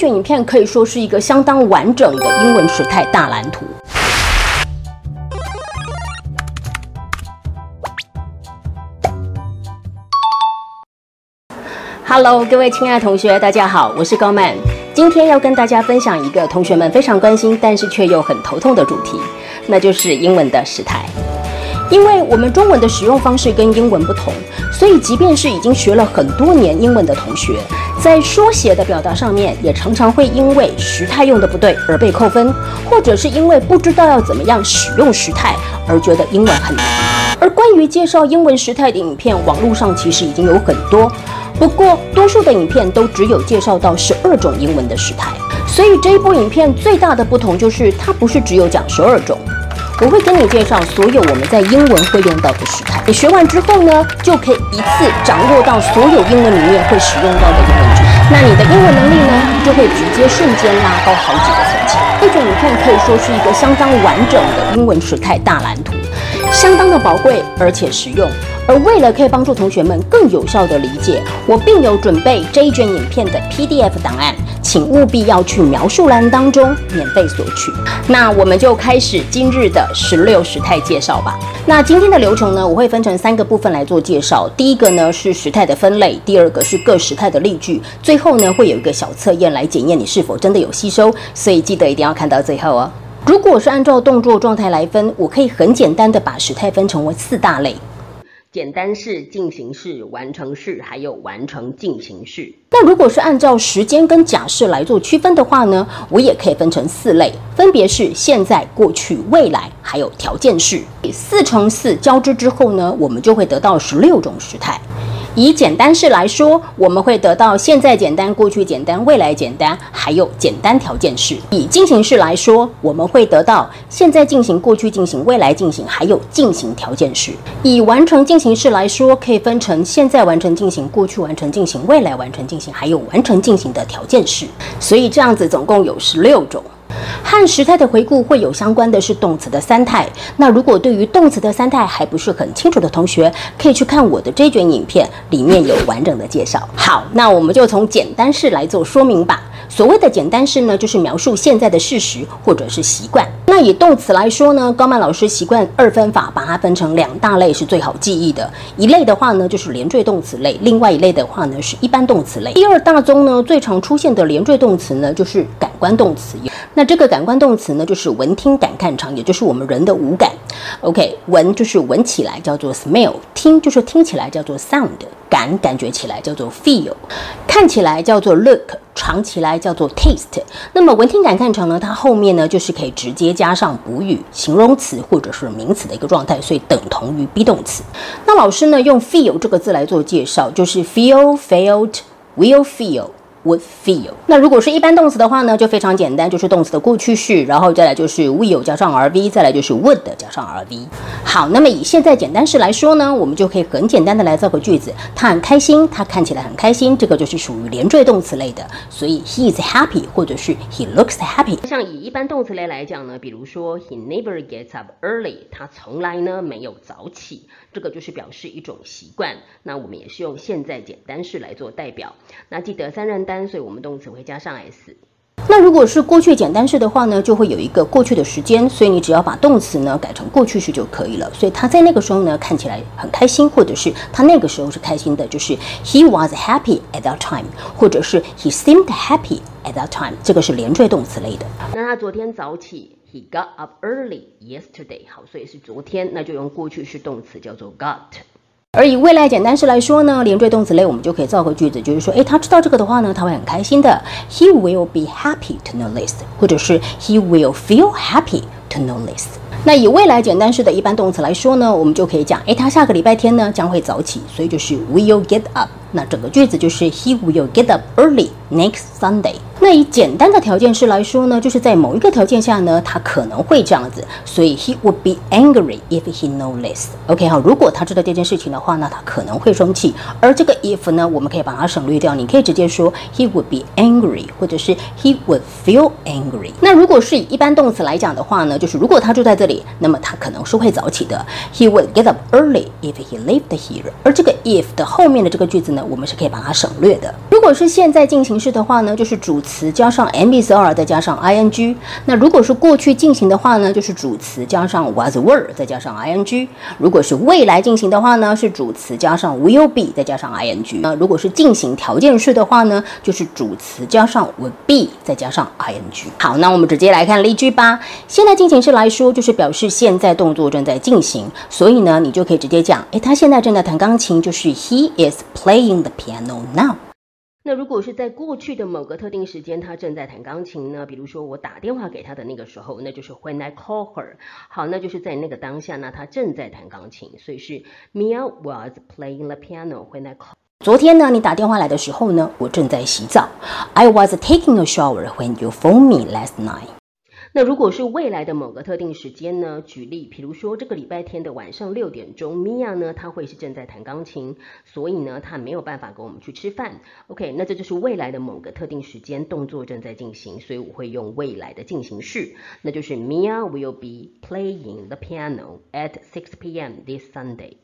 卷影片可以说是一个相当完整的英文时态大蓝图。Hello，各位亲爱的同学，大家好，我是高曼。今天要跟大家分享一个同学们非常关心，但是却又很头痛的主题，那就是英文的时态。因为我们中文的使用方式跟英文不同，所以即便是已经学了很多年英文的同学，在说写的表达上面，也常常会因为时态用的不对而被扣分，或者是因为不知道要怎么样使用时态而觉得英文很难。而关于介绍英文时态的影片，网络上其实已经有很多。不过，多数的影片都只有介绍到十二种英文的时态，所以这一部影片最大的不同就是它不是只有讲十二种。我会跟你介绍所有我们在英文会用到的时态，你学完之后呢，就可以一次掌握到所有英文里面会使用到的英文句。那你的英文能力呢，就会直接瞬间拉高好几个层级。这种影片可以说是一个相当完整的英文时态大蓝图，相当的宝贵而且实用。而为了可以帮助同学们更有效的理解，我并有准备这一卷影片的 PDF 档案，请务必要去描述栏当中免费索取。那我们就开始今日的十六时态介绍吧。那今天的流程呢，我会分成三个部分来做介绍。第一个呢是时态的分类，第二个是各时态的例句，最后呢会有一个小测验来检验你是否真的有吸收。所以记得一定要看到最后哦。如果是按照动作状态来分，我可以很简单的把时态分成为四大类。简单式、进行式、完成式，还有完成进行式。那如果是按照时间跟假设来做区分的话呢，我也可以分成四类，分别是现在、过去、未来，还有条件式。四乘四交织之后呢，我们就会得到十六种时态。以简单式来说，我们会得到现在简单、过去简单、未来简单，还有简单条件式。以进行式来说，我们会得到现在进行、过去进行、未来进行，还有进行条件式。以完成进行式来说，可以分成现在完成进行、过去完成进行、未来完成进行，还有完成进行的条件式。所以这样子总共有十六种。和时态的回顾会有相关的是动词的三态。那如果对于动词的三态还不是很清楚的同学，可以去看我的这卷影片，里面有完整的介绍。好，那我们就从简单式来做说明吧。所谓的简单式呢，就是描述现在的事实或者是习惯。那以动词来说呢，高曼老师习惯二分法，把它分成两大类是最好记忆的。一类的话呢，就是连缀动词类；另外一类的话呢，是一般动词类。第二大宗呢，最常出现的连缀动词呢，就是感官动词。那这个感官动词呢，就是闻听感看尝，也就是我们人的五感。OK，闻就是闻起来叫做 smell，听就是听起来叫做 sound。感感觉起来叫做 feel，看起来叫做 look，尝起来叫做 taste。那么闻听感看尝呢？它后面呢就是可以直接加上补语、形容词或者是名词的一个状态，所以等同于 be 动词。那老师呢用 feel 这个字来做介绍，就是 feel, felt, will feel。Would feel。那如果是一般动词的话呢，就非常简单，就是动词的过去式，然后再来就是 will 加上 rv，再来就是 would 加上 rv。好，那么以现在简单式来说呢，我们就可以很简单的来造个句子。他很开心，他看起来很开心，这个就是属于连缀动词类的，所以 he is happy 或者是 he looks happy。像以一般动词类来讲呢，比如说 he never gets up early，他从来呢没有早起，这个就是表示一种习惯。那我们也是用现在简单式来做代表。那记得三人。单，所以我们动词会加上 s。那如果是过去简单式的话呢，就会有一个过去的时间，所以你只要把动词呢改成过去式就可以了。所以他在那个时候呢看起来很开心，或者是他那个时候是开心的，就是 he was happy at that time，或者是 he seemed happy at that time，这个是连缀动词类的。那他昨天早起，he got up early yesterday。好，所以是昨天，那就用过去式动词叫做 got。而以未来简单式来说呢，连缀动词类我们就可以造个句子，就是说，哎，他知道这个的话呢，他会很开心的。He will be happy to know this，或者是 He will feel happy to know this。那以未来简单式的一般动词来说呢，我们就可以讲，哎，他下个礼拜天呢将会早起，所以就是 will get up。那整个句子就是 He will get up early next Sunday。那以简单的条件式来说呢，就是在某一个条件下呢，他可能会这样子，所以 he would be angry if he know this。OK 好，如果他知道这件事情的话，那他可能会生气。而这个 if 呢，我们可以把它省略掉，你可以直接说 he would be angry，或者是 he would feel angry。那如果是以一般动词来讲的话呢，就是如果他住在这里，那么他可能是会早起的。He would get up early if he lived here。而这个 if 的后面的这个句子呢？我们是可以把它省略的。如果是现在进行式的话呢，就是主词加上 M is are 再加上 ing。那如果是过去进行的话呢，就是主词加上 was were 再加上 ing。如果是未来进行的话呢，是主词加上 will be 再加上 ing。那如果是进行条件式的话呢，就是主词加上 would be 再加上 ing。好，那我们直接来看例句吧。现在进行式来说，就是表示现在动作正在进行，所以呢，你就可以直接讲，诶，他现在正在弹钢琴，就是 he is playing the piano now。那如果是在过去的某个特定时间，他正在弹钢琴呢？比如说我打电话给他的那个时候，那就是 when I call her。好，那就是在那个当下呢，他正在弹钢琴，所以是 Mia was playing the piano when I call。昨天呢，你打电话来的时候呢，我正在洗澡。I was taking a shower when you phoned me last night。那如果是未来的某个特定时间呢？举例，比如说这个礼拜天的晚上六点钟，米娅呢，她会是正在弹钢琴，所以呢，她没有办法跟我们去吃饭。OK，那这就是未来的某个特定时间，动作正在进行，所以我会用未来的进行式，那就是 Mia will be playing the piano at 6 p.m. this Sunday。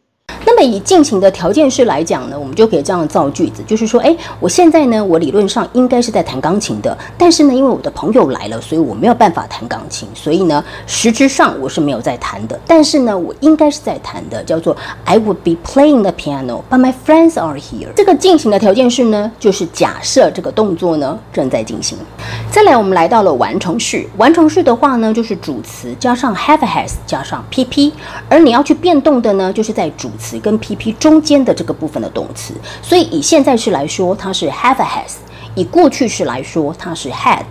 那么以进行的条件式来讲呢，我们就可以这样造句子，就是说，哎，我现在呢，我理论上应该是在弹钢琴的，但是呢，因为我的朋友来了，所以我没有办法弹钢琴，所以呢，实质上我是没有在弹的，但是呢，我应该是在弹的，叫做 I would be playing the piano, but my friends are here。这个进行的条件式呢，就是假设这个动作呢正在进行。再来，我们来到了完成式，完成式的话呢，就是主词加上 have has 加上 pp，而你要去变动的呢，就是在主词。跟 PP 中间的这个部分的动词，所以以现在式来说，它是 have has；以过去式来说，它是 had；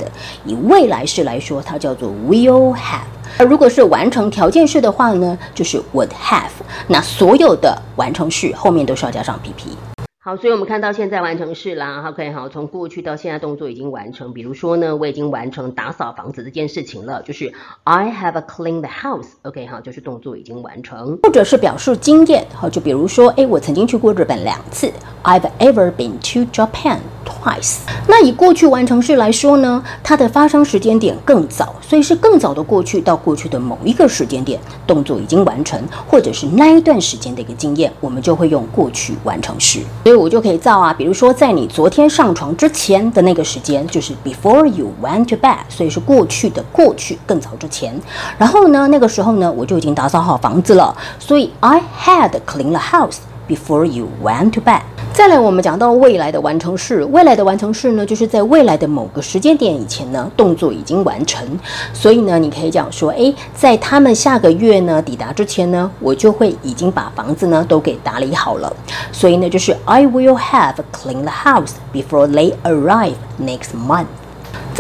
以未来式来说，它叫做 will have。而如果是完成条件式的话呢，就是 would have。那所有的完成式后面都是要加上 PP。好，所以我们看到现在完成式啦，OK，好，从过去到现在动作已经完成。比如说呢，我已经完成打扫房子这件事情了，就是 I have cleaned the house，OK，好，就是动作已经完成。或者是表示经验，好，就比如说，哎，我曾经去过日本两次，I've ever been to Japan nice。那以过去完成式来说呢，它的发生时间点更早，所以是更早的过去到过去的某一个时间点，动作已经完成，或者是那一段时间的一个经验，我们就会用过去完成式。所以我就可以造啊，比如说在你昨天上床之前的那个时间，就是 before you went to bed，所以是过去的过去更早之前。然后呢，那个时候呢，我就已经打扫好房子了，所以 I had cleaned the house before you went to bed。再来，我们讲到未来的完成式。未来的完成式呢，就是在未来的某个时间点以前呢，动作已经完成。所以呢，你可以讲说，诶，在他们下个月呢抵达之前呢，我就会已经把房子呢都给打理好了。所以呢，就是 I will have cleaned the house before they arrive next month。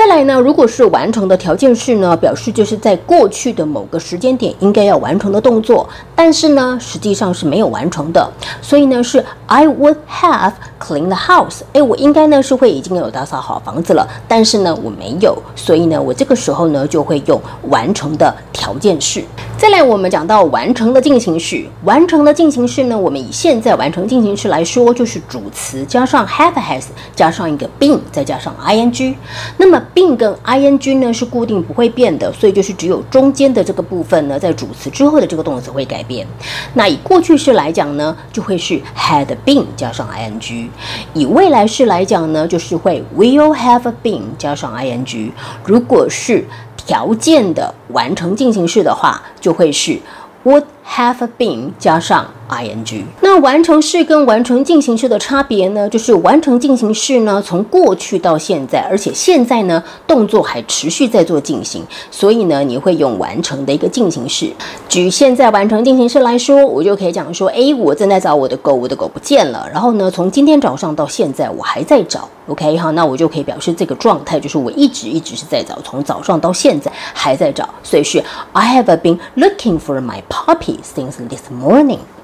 再来呢，如果是完成的条件式呢，表示就是在过去的某个时间点应该要完成的动作，但是呢，实际上是没有完成的，所以呢是 I would have cleaned the house。哎，我应该呢是会已经有打扫好房子了，但是呢我没有，所以呢我这个时候呢就会用完成的条件式。再来，我们讲到完成的进行式。完成的进行式呢，我们以现在完成进行式来说，就是主词加上 have has 加上一个 been 再加上 ing。那么 been 跟 ing 呢是固定不会变的，所以就是只有中间的这个部分呢，在主词之后的这个动词会改变。那以过去式来讲呢，就会是 had been 加上 ing；以未来式来讲呢，就是会 will have been 加上 ing。如果是条件的完成进行式的话，就会是 What have been 加上。ing，那完成式跟完成进行式的差别呢，就是完成进行式呢从过去到现在，而且现在呢动作还持续在做进行，所以呢你会用完成的一个进行式。举现在完成进行式来说，我就可以讲说，哎，我正在找我的狗，我的狗不见了。然后呢，从今天早上到现在，我还在找。OK，好，那我就可以表示这个状态就是我一直一直是在找，从早上到现在还在找。所以是 I have been looking for my puppy these things this morning.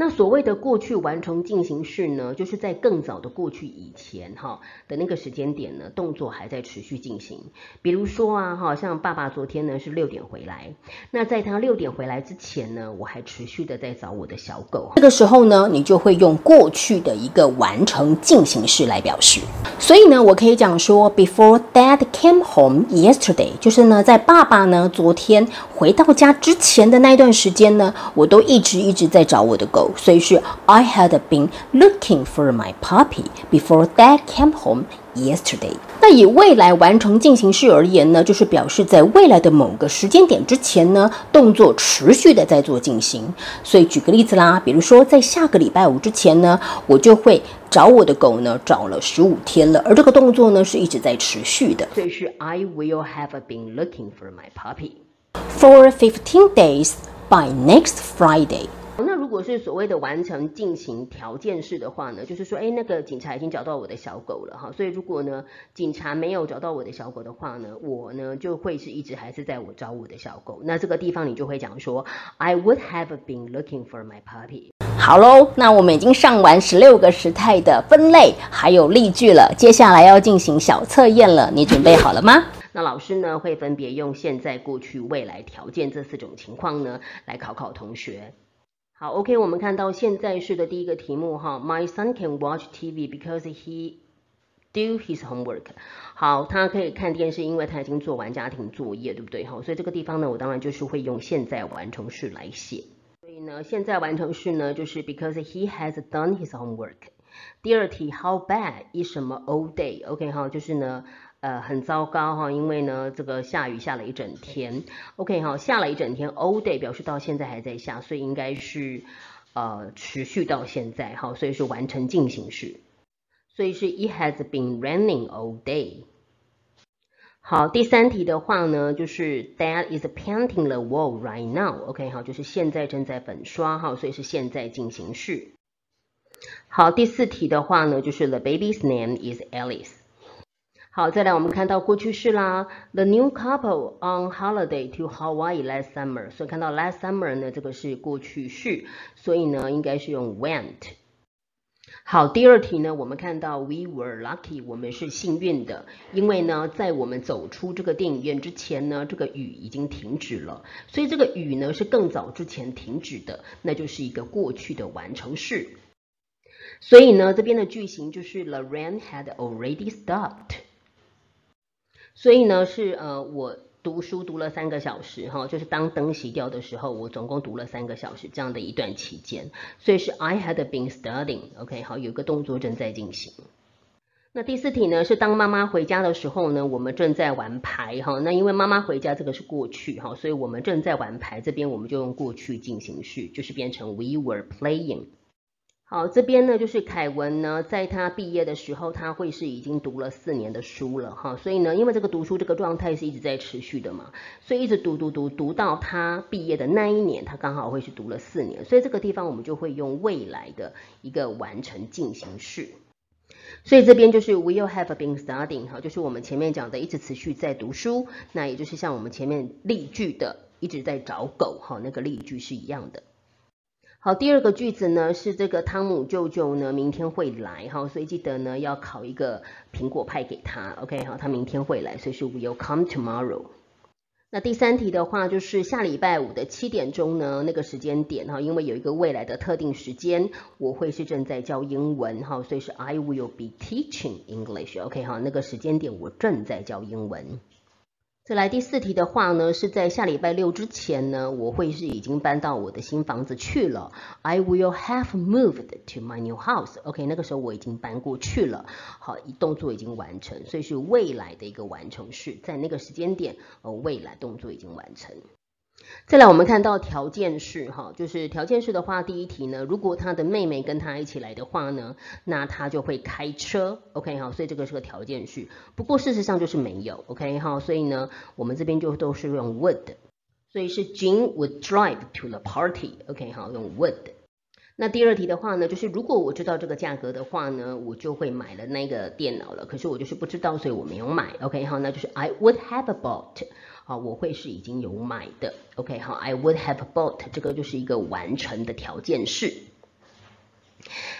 那所谓的过去完成进行式呢，就是在更早的过去以前哈的那个时间点呢，动作还在持续进行。比如说啊，哈，像爸爸昨天呢是六点回来，那在他六点回来之前呢，我还持续的在找我的小狗。这个时候呢，你就会用过去的一个完成进行式来表示。所以呢，我可以讲说，Before Dad came home yesterday，就是呢，在爸爸呢昨天回到家之前的那段时间呢，我都一直一直在找我的狗。狗，所以是 I had been looking for my puppy before Dad came home yesterday。那以未来完成进行式而言呢，就是表示在未来的某个时间点之前呢，动作持续的在做进行。所以举个例子啦，比如说在下个礼拜五之前呢，我就会找我的狗呢，找了十五天了，而这个动作呢是一直在持续的。所以是 I will have been looking for my puppy for fifteen days by next Friday。那如果是所谓的完成进行条件式的话呢，就是说，哎，那个警察已经找到我的小狗了哈，所以如果呢，警察没有找到我的小狗的话呢，我呢就会是一直还是在我找我的小狗。那这个地方你就会讲说，I would have been looking for my puppy。好喽，那我们已经上完十六个时态的分类，还有例句了，接下来要进行小测验了，你准备好了吗？那老师呢会分别用现在、过去、未来条件这四种情况呢来考考同学。好，OK，我们看到现在式的第一个题目哈，My son can watch TV because he do his homework。好，他可以看电视，因为他已经做完家庭作业，对不对？哈，所以这个地方呢，我当然就是会用现在完成式来写。所以呢，现在完成式呢就是 because he has done his homework。第二题，How bad is 什么 all day？OK，哈，就是呢。呃，很糟糕哈，因为呢，这个下雨下了一整天。OK 哈，下了一整天，all day 表示到现在还在下，所以应该是呃持续到现在哈，所以是完成进行式，所以是 It has been raining all day。好，第三题的话呢，就是 Dad is painting the wall right now。OK 哈，就是现在正在粉刷哈，所以是现在进行式。好，第四题的话呢，就是 The baby's name is Alice。好，再来我们看到过去式啦。The new couple on holiday to Hawaii last summer。所以看到 last summer 呢，这个是过去式，所以呢应该是用 went。好，第二题呢，我们看到 we were lucky，我们是幸运的，因为呢在我们走出这个电影院之前呢，这个雨已经停止了，所以这个雨呢是更早之前停止的，那就是一个过去的完成式。所以呢这边的句型就是 the rain had already stopped。所以呢，是呃，我读书读了三个小时哈，就是当灯熄掉的时候，我总共读了三个小时这样的一段期间。所以是 I had been studying，OK，好，有一个动作正在进行。那第四题呢，是当妈妈回家的时候呢，我们正在玩牌哈。那因为妈妈回家这个是过去哈，所以我们正在玩牌，这边我们就用过去进行式，就是变成 We were playing。好，这边呢就是凯文呢，在他毕业的时候，他会是已经读了四年的书了哈，所以呢，因为这个读书这个状态是一直在持续的嘛，所以一直读读读读到他毕业的那一年，他刚好会是读了四年，所以这个地方我们就会用未来的一个完成进行式，所以这边就是 will have been studying 哈，就是我们前面讲的一直持续在读书，那也就是像我们前面例句的一直在找狗哈，那个例句是一样的。好，第二个句子呢是这个汤姆舅舅呢明天会来哈，所以记得呢要烤一个苹果派给他，OK 好，他明天会来，所以是 will come tomorrow。那第三题的话就是下礼拜五的七点钟呢那个时间点哈，因为有一个未来的特定时间，我会是正在教英文哈，所以是 I will be teaching English，OK 哈，那个时间点我正在教英文。再来第四题的话呢，是在下礼拜六之前呢，我会是已经搬到我的新房子去了。I will have moved to my new house. OK，那个时候我已经搬过去了。好，动作已经完成，所以是未来的一个完成式，在那个时间点，呃，未来动作已经完成。再来，我们看到条件式，哈，就是条件式的话，第一题呢，如果他的妹妹跟他一起来的话呢，那他就会开车，OK 哈，所以这个是个条件式。不过事实上就是没有，OK 哈，所以呢，我们这边就都是用 would，所以是 Jean would drive to the party，OK 哈，用 would。那第二题的话呢，就是如果我知道这个价格的话呢，我就会买了那个电脑了。可是我就是不知道，所以我没有买，OK 哈，那就是 I would have bought。好，我会是已经有买的，OK，好，I would have bought，这个就是一个完成的条件式。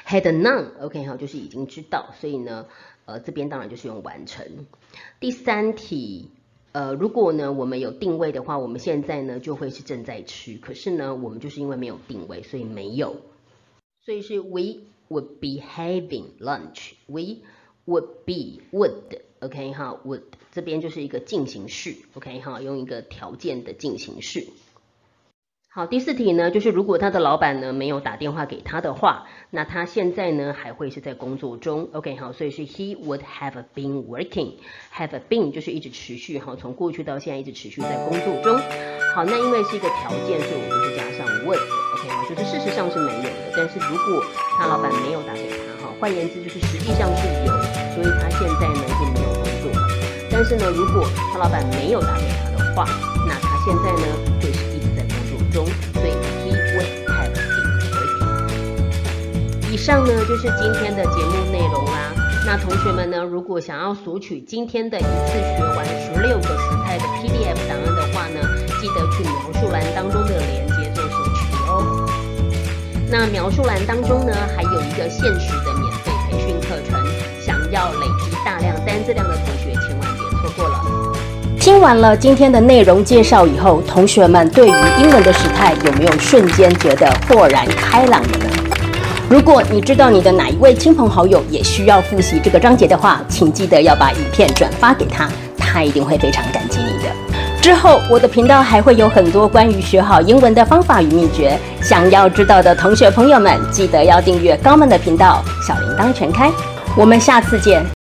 Had none，OK，好，就是已经知道，所以呢，呃，这边当然就是用完成。第三题，呃，如果呢我们有定位的话，我们现在呢就会是正在吃，可是呢我们就是因为没有定位，所以没有，所以是 We would be having lunch，We would be would，OK，哈，would。这边就是一个进行式，OK 哈，用一个条件的进行式。好，第四题呢，就是如果他的老板呢没有打电话给他的话，那他现在呢还会是在工作中？OK，好，所以是 he would have been working，have been 就是一直持续哈，从过去到现在一直持续在工作中。好，那因为是一个条件，所以我们就加上 would。OK，好，就是事实上是没有的，但是如果他老板没有打给他哈，换言之就是实际上是有，所以他现在呢就没有工作。但是呢，如果他老板没有打给他的话，那他现在呢会是。中，所以 he would have been working。以上呢就是今天的节目内容啦。那同学们呢，如果想要索取今天的一次学完十六个时态的 PDF 档案的话呢，记得去描述栏当中的链接做索取哦。那描述栏当中呢，还有一个限时的免费培训课程，想要累积大量单字量的同学，听完了今天的内容介绍以后，同学们对于英文的时态有没有瞬间觉得豁然开朗了呢？如果你知道你的哪一位亲朋好友也需要复习这个章节的话，请记得要把影片转发给他，他一定会非常感激你的。之后我的频道还会有很多关于学好英文的方法与秘诀，想要知道的同学朋友们记得要订阅高们的频道，小铃铛全开。我们下次见。